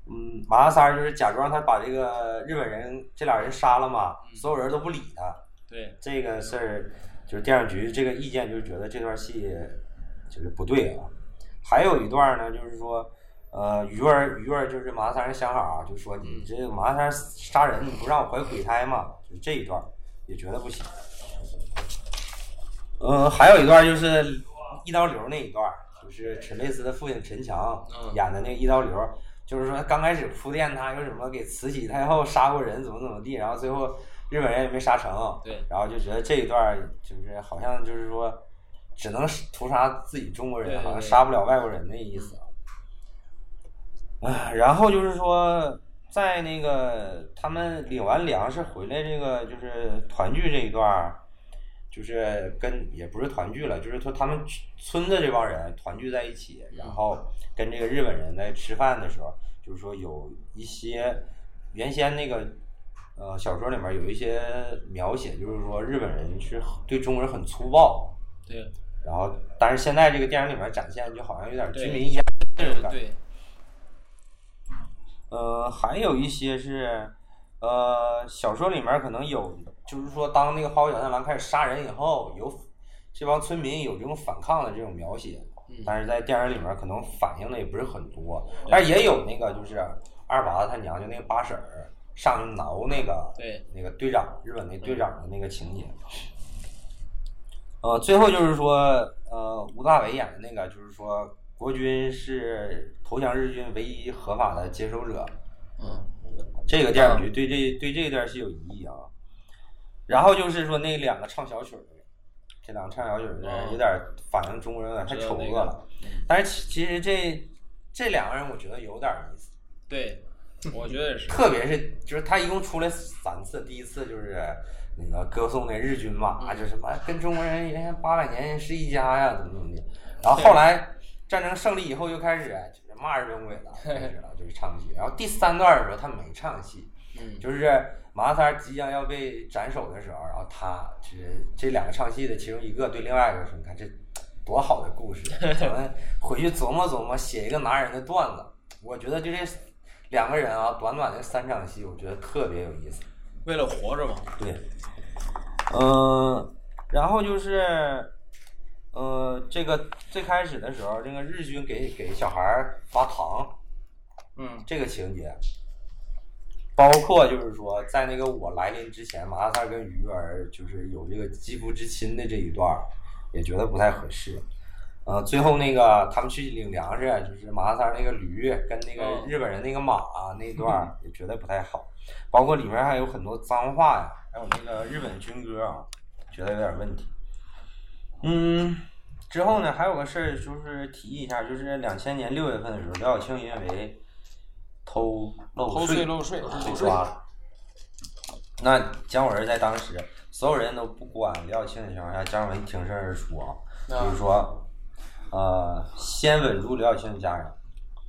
嗯，马大三儿就是假装他把这个日本人这俩人杀了嘛，所有人都不理他。对这个事儿就是电视局这个意见，就是觉得这段戏就是不对啊。还有一段呢，就是说，呃，鱼儿鱼儿就是马大三人想法啊，就说你这个马大三杀人，你不让我怀鬼胎嘛？就这一段也觉得不行。嗯、还有一段就是一刀流那一段，就是陈佩斯的父亲陈强嗯演的那个一刀流，就是说刚开始铺垫他有什么给慈禧太后杀过人怎么怎么地，然后最后日本人也没杀成，对然后就觉得这一段就是好像就是说只能屠杀自己中国人，好像杀不了外国人的意思。啊，然后就是说，在那个他们领完粮食回来，这个就是团聚这一段，就是跟也不是团聚了，就是说他们村子这帮人团聚在一起，然后跟这个日本人在吃饭的时候，就是说有一些原先那个呃小说里面有一些描写，就是说日本人是对中国人很粗暴，对。然后但是现在这个电影里面展现就好像有点对军民压这种感觉。对。呃，还有一些是，呃，小说里面可能有，就是说，当那个花果小三郎开始杀人以后，有这帮村民有这种反抗的这种描写，嗯。但是在电影里面可能反映的也不是很多，但是也有那个就是二娃子他娘就那个八婶儿上去挠那个对那个队长日本那队长的那个情节。呃，最后就是说，呃，吴大伟演的那个，就是说，国军是投降日军唯一合法的接收者。嗯这个电视剧对这对这段是有疑义啊。然后就是说那两个唱小曲儿的，这两个唱小曲儿的人有点反映中国人有点太丑恶了。但是其其实这这两个人我觉得有点意思，对，我觉得也是特别是就是他一共出来三次，第一次就是那个歌颂那日军嘛，啊，就什么跟中国人原先八百年是一家呀，怎么怎么的。然后后来战争胜利以后又开始就是骂日本鬼了，开始了就是唱戏。然后第三段的时候他没唱戏，嗯就是马三即将要被斩首的时候，然后他就是这两个唱戏的其中一个对另外一个说：“你看这多好的故事，咱们回去琢磨琢磨，写一个拿人的段子。我觉得就这两个人啊，短短的三场戏，我觉得特别有意思。为了活着嘛。对，嗯，然后就是，呃，这个最开始的时候，这个日军给给小孩儿发糖，嗯这个情节，包括就是说，在那个我来临之前，马大三跟鱼儿就是有这个肌肤之亲的这一段，也觉得不太合适。呃，最后那个他们去领粮食，就是马三那个驴跟那个嗯日本人那个马、那段 也觉得不太好，包括里面还有很多脏话呀，还有那个日本军歌啊，觉得有点问题。嗯，之后呢，还有个事儿就是提一下，就是两千年六月份的时候，刘晓庆因为偷漏偷税税漏税被抓了。那姜文在当时，所有人都不管刘晓庆的情况下，姜文挺身而出啊，就是说，呃，先稳住刘晓庆的家人，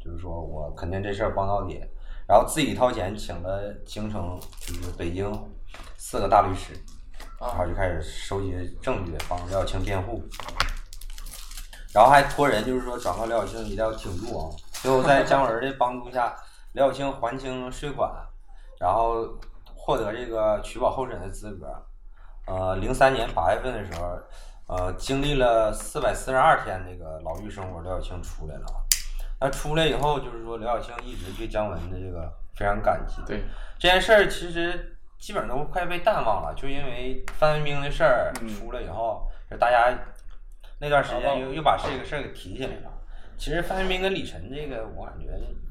就是说我肯定这事儿帮到底，然后自己掏钱请了京城，就是北京四个大律师，然后就开始收集证据，帮刘晓庆辩护。然后还托人，就是说转告刘晓庆一定要挺住啊。最后在姜文的帮助下，刘晓庆还清税款，然后获得这个取保候审的资格。呃，零三年八月份的时候，呃，经历了四百四十二天那个牢狱生活，刘晓庆出来了。那出来以后，就是说刘晓庆一直对姜文的这个非常感激。对，这件事儿其实基本上都快被淡忘了，就因为范冰冰的事儿嗯出来以后，就大家那段时啊间又又把这个事儿给提起来了。其实范冰冰跟李晨这个，我感觉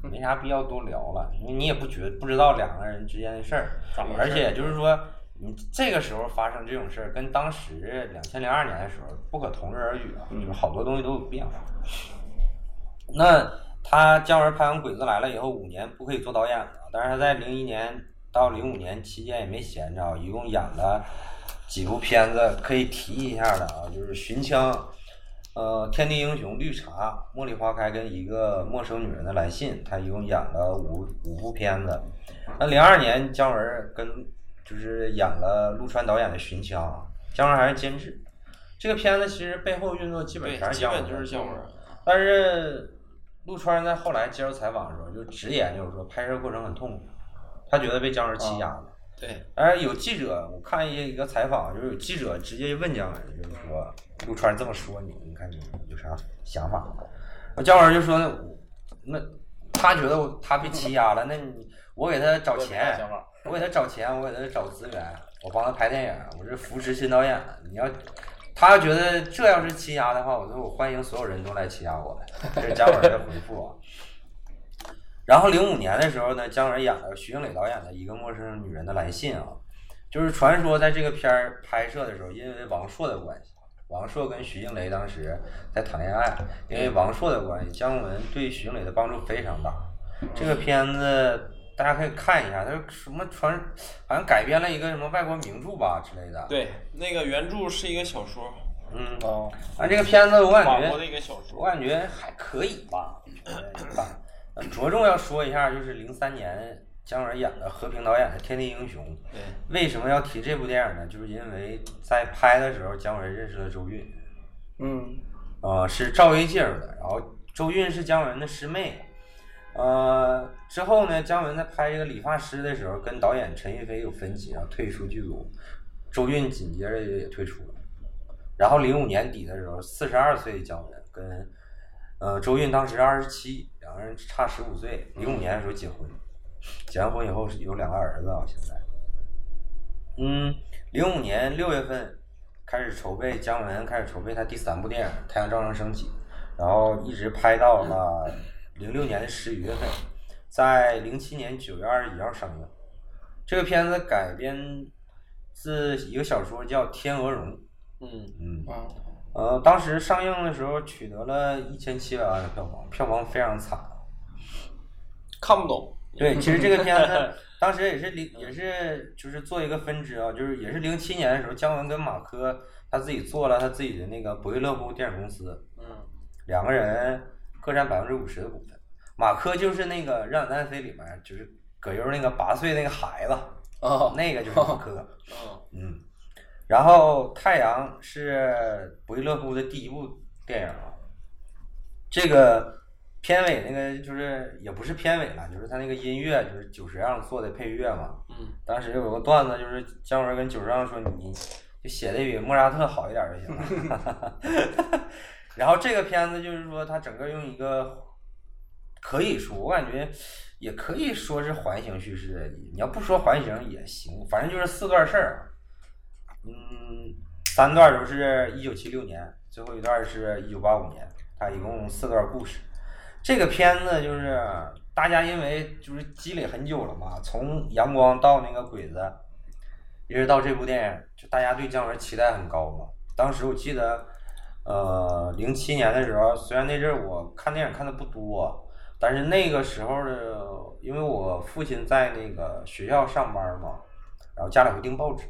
没啥必要多聊了，因为你也不觉不知道两个人之间的事儿，而且就是说，你这个时候发生这种事儿，跟当时两千零二年的时候不可同日而语啊，就是好多东西都有变化。那他姜文拍完《鬼子来了》以后，五年不可以做导演了，但是他在零一年到零五年期间也没闲着，一共演了几部片子，可以提一下的啊，就是《寻枪》、呃，《天地英雄》、《绿茶》、《茉莉花开》跟一个陌生女人的来信，他一共演了五五部片子。那零二年姜文跟就是演了陆川导演的《寻枪》，姜文还是监制。这个片子其实背后运作基本对，全是姜文，基本就是姜文。但是陆川在后来接受采访的时候，就直言就是说拍摄过程很痛苦，他觉得被姜文欺压了。对，而有记者，我看一一个采访，就是有记者直接问姜文，就是说陆川这么说你，你看你有啥想法？姜文就说那那他觉得我他被欺压了，那你我给他找钱我给他找钱，我给他找资源，我帮他拍电影，我是扶持新导演。你要他要觉得这要是欺压的话，我说我欢迎所有人都来欺压我。这是姜文的回复啊。然后零五年的时候呢，姜文演了徐静蕾导演的一个陌生女人的来信啊，就是传说在这个片儿拍摄的时候，因为王朔的关系，王朔跟徐静蕾当时在谈恋爱，因为王朔的关系，姜文对徐静蕾的帮助非常大。这个片子大家可以看一下，它是什么传，好像改编了一个什么外国名著吧之类的。，对，那个原著是一个小说，嗯，哦，啊，这个片子我感觉，一个小我。感觉还可以吧，觉得一般。呃着重要说一下，就是零三年姜文演的和平导演的《天地英雄》。对，为什么要提这部电影呢？就是因为在拍的时候，姜文认识了周韵，嗯，呃，是赵薇介绍的，然后周韵是姜文的师妹。呃，之后呢，姜文在拍这个理发师的时候，跟导演陈逸飞有分歧，然后退出剧组。周韵紧接着也退出了。然后零五年底的时候，四十二岁的姜文跟呃周韵当时二十七，两个人差十五岁。零五年的时候结婚，结完婚以后是有两个儿子啊，现在。嗯，零五年六月份开始筹备，姜文开始筹备他第三部电影《太阳照常升起》，然后一直拍到了零六年的十一月份，在零七年九月二十一号上映。这个片子改编自一个小说叫《天鹅绒》，嗯，嗯，啊，呃，当时上映的时候取得了一千七百万的票房，票房非常惨。看不懂。对，其实这个片子 当时也是零，也是就是做一个分支啊，就是也是零七年的时候，姜文跟马科他自己做了他自己的那个伯乐乎电影公司，嗯，两个人各占百分之五十的股份。马科就是那个《让子弹飞》里面就是葛优那个八岁那个孩子，哦，那个就是马科。嗯，嗯，然后太阳是不亦乐乎的第一部电影啊，这个片尾那个就是也不是片尾了，就是他那个音乐就是久石让做的配乐嘛。嗯。当时有个段子，就是姜文跟久石让说：“你就写的比莫扎特好一点就行了。”然后这个片子就是说，它整个用一个可以说，我感觉也可以说是环形叙事。你要不说环形也行，反正就是四段事儿。嗯，三段都是一九七六年，最后一段是一九八五年，它一共四段故事。这个片子就是大家因为就是积累很久了嘛，从阳光到那个鬼子，一直到这部电影，就大家对姜文期待很高嘛。当时我记得，呃，零七年的时候，虽然那阵儿我看电影看的不多，但是那个时候的，因为我父亲在那个学校上班嘛，然后家里会订报纸。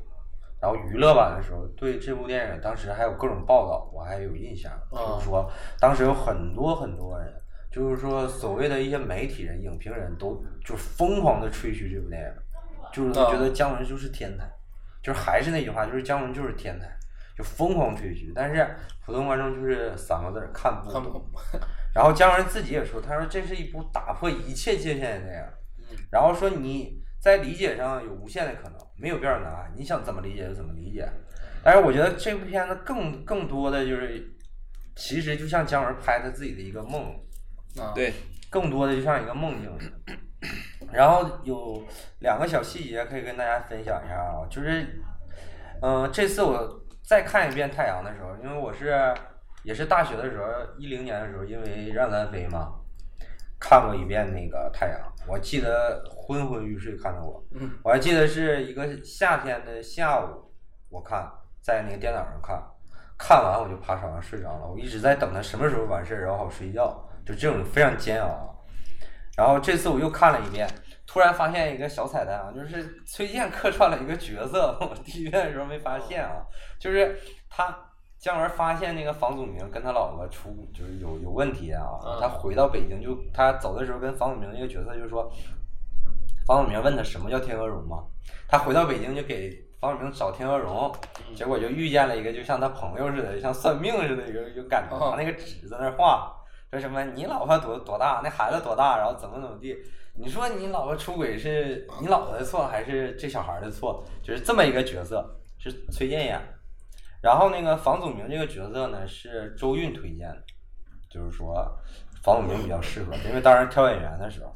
然后娱乐版的时候，对这部电影当时还有各种报道，我还有印象。就是说，当时有很多很多人，就是说所谓的一些媒体人、影评人都就疯狂的吹嘘这部电影，就是觉得姜文就是天才，就是还是那句话，就是姜文就是天才，就疯狂吹嘘。但是普通观众就是三个字儿看不懂。然后姜文自己也说，他说这是一部打破一切界限的电影，然后说你。在理解上有无限的可能，没有标准答案，你想怎么理解就怎么理解。但是我觉得这部片子更更多的就是，其实就像姜文拍他自己的一个梦，啊，对，更多的就像一个梦境。然后有两个小细节可以跟大家分享一下啊，就是，嗯，这次我再看一遍《太阳》的时候，因为我是也是大学的时候，一零年的时候，因为让咱飞嘛。看过一遍那个太阳，我记得昏昏欲睡看的我，我还记得是一个夏天的下午，我看在那个电脑上看，看完我就趴床上睡着了，我一直在等他什么时候完事儿，然后好睡觉，就这种非常煎熬。然后这次我又看了一遍，突然发现一个小彩蛋啊，就是崔健客串了一个角色，我第一遍的时候没发现啊，就是他。姜文发现那个房祖名跟他老婆出就是有有问题啊，他回到北京就他走的时候跟房祖名那个角色就说，房祖名问他什么叫天鹅绒嘛，他回到北京就给房祖名找天鹅绒，结果就遇见了一个就像他朋友似的，像算命似的，有有感觉，拿那个纸在那画，说什么你老婆多多大，那孩子多大，然后怎么怎么地，你说你老婆出轨是你老婆的错还是这小孩的错？就是这么一个角色，是崔健演。然后那个房祖名这个角色呢是周韵推荐的，就是说房祖名比较适合，因为当时挑演员的时候，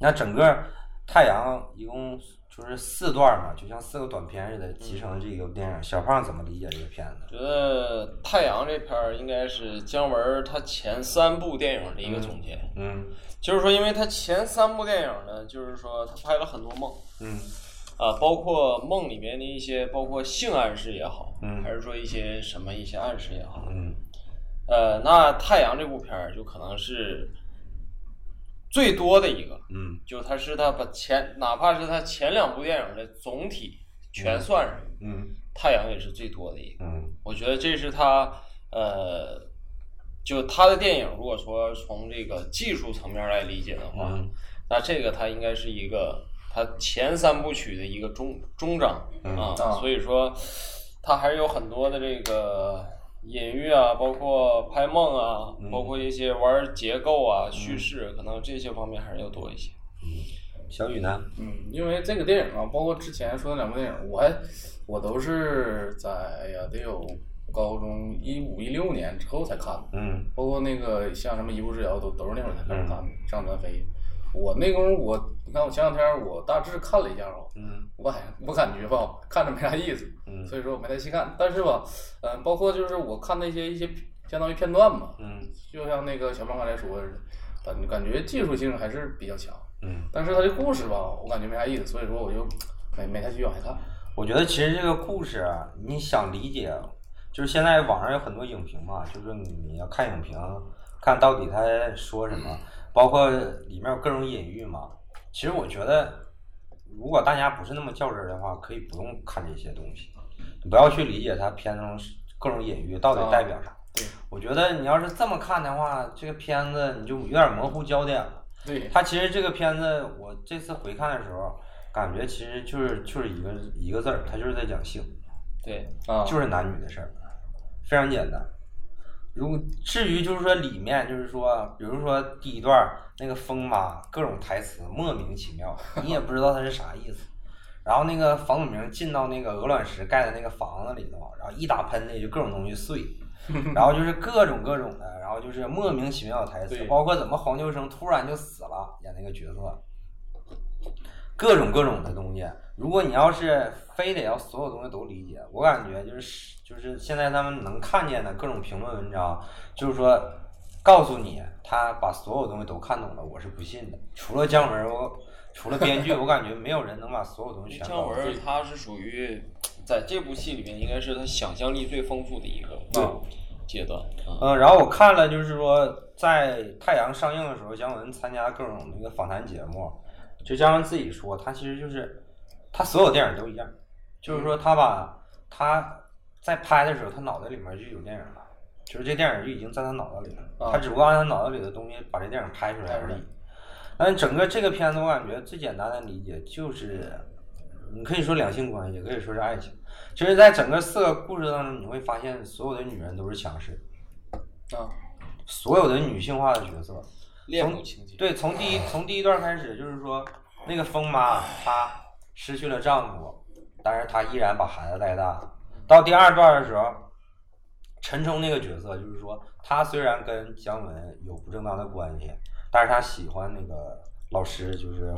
那整个太阳一共就是四段嘛，就像四个短片似的，集成这个电影。小胖怎么理解这个片子？觉得太阳这片儿应该是姜文他前三部电影的一个总结。嗯，就是说，因为他前三部电影呢，就是说他拍了很多梦。嗯。啊，包括梦里面的一些，包括性暗示也好，还是说一些什么一些暗示也好，嗯，呃，那太阳这部片儿就可能是最多的一个，嗯，就他是他把前哪怕是他前两部电影的总体全算上，嗯，太阳也是最多的一个，嗯，我觉得这是他呃，就他的电影，如果说从这个技术层面来理解的话，那这个他应该是一个。他前三部曲的一个终终章啊，所以说他还是有很多的这个隐喻啊，包括拍梦啊，包括一些玩结构啊、叙事，可能这些方面还是要多一些。小雨呢？嗯，因为这个电影啊，包括之前说的两部电影，我还我都是在哎呀得有高中一五一六年之后才看的。嗯，包括那个像什么《一步之遥》，都都是那会儿才开始看的，《上单飞》。我那功夫，我你看，我前两天我大致看了一下啊，嗯，我感我感觉吧，看着没啥意思，嗯，所以说我没太细看。但是吧，嗯，包括就是我看那些一些相当于片段嘛，嗯，就像那个小胖刚才说似的，感感觉技术性还是比较强，嗯，但是他的故事吧，我感觉没啥意思，所以说我就没没太继续往下看。我觉得其实这个故事啊，你想理解，就是现在网上有很多影评嘛，就是你要看影评，看到底他说什么。包括里面有各种隐喻嘛，其实我觉得，如果大家不是那么较真儿的话，可以不用看这些东西，你不要去理解它片中各种隐喻到底代表啥。对我觉得你要是这么看的话，这个片子你就有点模糊焦点了。对。它其实这个片子，我这次回看的时候，感觉其实就是就是一个一个字儿，它就是在讲性。对。啊。就是男女的事儿，非常简单。如果至于就是说里面就是说，比如说第一段那个风妈各种台词莫名其妙，你也不知道它是啥意思。然后那个房祖名进到那个鹅卵石盖的那个房子里头，然后一打喷嚏就各种东西碎，然后就是各种各种的，然后就是莫名其妙的台词，包括怎么黄秋生突然就死了演那个角色，各种各种的东西。如果你要是非得要所有东西都理解，我感觉就是就是现在他们能看见的各种评论文章，就是说告诉你他把所有东西都看懂了，我是不信的。除了姜文，我除了编剧，我感觉没有人能把所有东西全 姜。文他是属于在这部戏里面应该是他想象力最丰富的一个对阶段。啊嗯，然后我看了，就是说在《太阳》上映的时候，姜文参加各种那个访谈节目，就姜文自己说，他其实就是他所有电影都一样，就是说他把他在拍的时候，他脑袋里面就有电影了，就是这电影就已经在他脑子里了，啊他只不过按他脑子里的东西把这电影拍出来而已。但整个这个片子，我感觉最简单的理解就是，你可以说两性关系，也可以说是爱情。其实，在整个四个故事当中，你会发现所有的女人都是强势，啊，所有的女性化的角色，恋母情节，对，从第一从第一段开始，就是说那个疯妈她失去了丈夫，但是她依然把孩子带大。到第二段的时候，陈冲那个角色就是说，他虽然跟姜文有不正当的关系，但是他喜欢那个老师，就是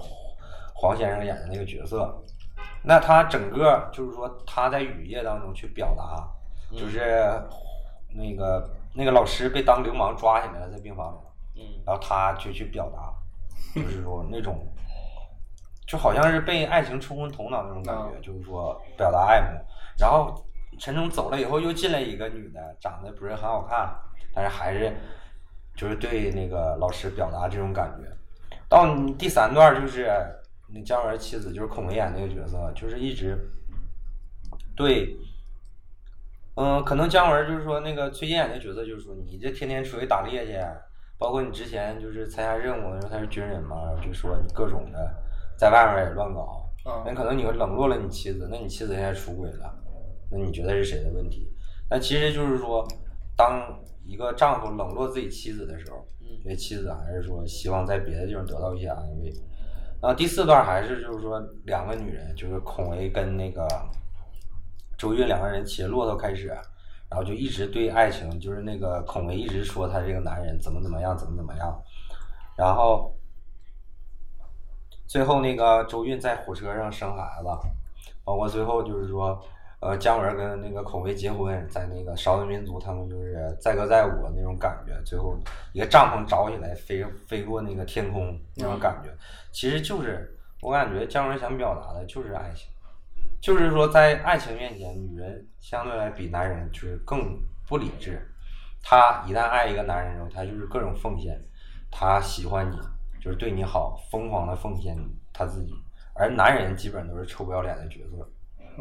黄先生演的那个角色。那他整个就是说他在雨夜当中去表达，就是那个那个老师被当流氓抓起来了，在病房里。嗯，然后他就去表达，就是说那种，就好像是被爱情冲昏头脑那种感觉，就是说表达爱慕。然后陈冲走了以后，又进来一个女的，长得不是很好看，但是还是就是对那个老师表达这种感觉。到第三段就是那姜文妻子，就是孔维演那个角色，就是一直对。嗯，可能姜文就是说那个崔健演的角色，就是说你这天天出去打猎去，包括你之前就是参加任务，因为他是军人嘛，然后就说你各种的在外面也乱搞，啊那可能你冷落了你妻子，那你妻子现在出轨了，那你觉得是谁的问题？那其实就是说，当一个丈夫冷落自己妻子的时候，这妻子还是说希望在别的地方得到一些安慰。然后第四段还是就是说两个女人，就是孔维跟那个周韵两个人骑着骆驼开始，然后就一直对爱情，就是那个孔维一直说他这个男人怎么怎么样，怎么怎么样，然后最后那个周韵在火车上生孩子，包括最后就是说，呃，姜文跟那个孔维结婚，在那个少数民族，他们就是载歌载舞那种感觉，最后一个帐篷着起来飞飞过那个天空那种感觉，其实就是我感觉姜文想表达的就是爱情。就是说，在爱情面前，女人相对来比男人就是更不理智。她一旦爱一个男人之后，她就是各种奉献，她喜欢你，就是对你好，疯狂的奉献她自己。而男人基本都是臭不要脸的角色，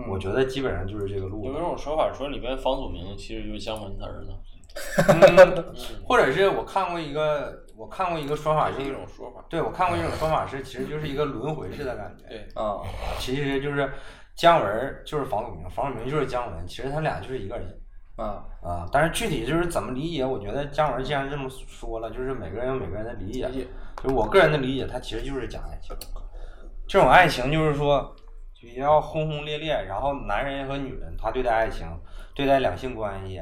我觉得基本上就是这个路子有一。种说法说里边房祖名其实就是姜文他儿子？嗯，或者是我看过一个，我看过一个说法，就是是一种说法。对我看过一种说法是，其实就是一个轮回式的感觉。对，啊，其实就是姜文就是房祖名，房祖名就是姜文，其实他俩就是一个人。啊，啊，但是具体就是怎么理解，我觉得姜文既然这么说了，就是每个人有每个人的理解。理解就是我个人的理解，他其实就是讲爱情。这种爱情就是说，比较轰轰烈烈，然后男人和女人他对待爱情、对待两性关系，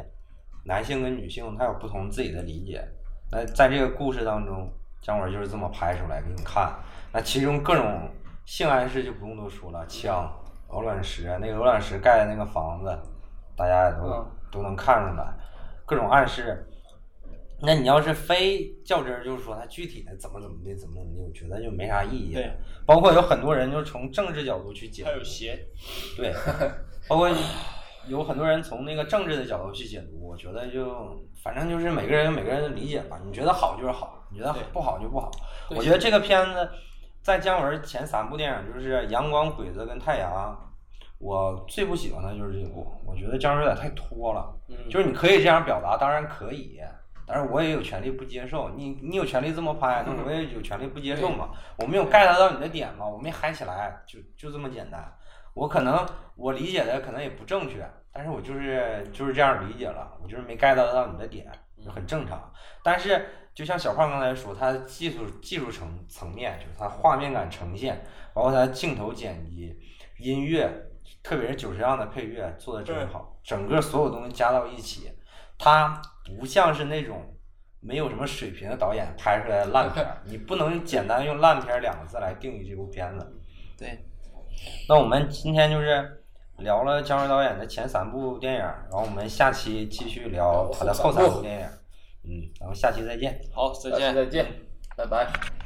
男性跟女性他有不同自己的理解。那在这个故事当中，姜文就是这么拍出来给你看。那其中各种性暗示就不用多说了，枪、鹅卵石，那个鹅卵石盖的那个房子，大家也都、嗯都能看出来，各种暗示。那你要是非较真儿，就是说它具体的怎么怎么的，怎么怎么的，我觉得就没啥意义。对，包括有很多人就从政治角度去解还有对，包括有很多人从那个政治的角度去解读，我觉得就反正就是每个人有每个人的理解吧。你觉得好就是好，你觉得不好就不好。我觉得这个片子在姜文前三部电影就是《阳光》《鬼子》跟《太阳》，我最不喜欢的就是这部，我觉得姜文有点太拖了。嗯，就是你可以这样表达，当然可以，但是我也有权利不接受。你你有权利这么拍，那我也有权利不接受嘛。我没有 get 到你的点嘛，我没嗨起来，就就这么简单。我可能我理解的可能也不正确，但是我就是就是这样理解了，我就是没 get 到你的点。就很正常。但是就像小胖刚才说，他技术技术层层面，就是他画面感呈现，包括他镜头剪辑、音乐，特别是九十样的配乐做的真好，整个所有东西加到一起，他不像是那种没有什么水平的导演拍出来的烂片儿，你不能简单用烂片儿两个字来定义这部片子。对，那我们今天就是聊了姜文导演的前三部电影，然后我们下期继续聊他的后三部电影。嗯，咱们下期再见。好，再见。再见，拜拜。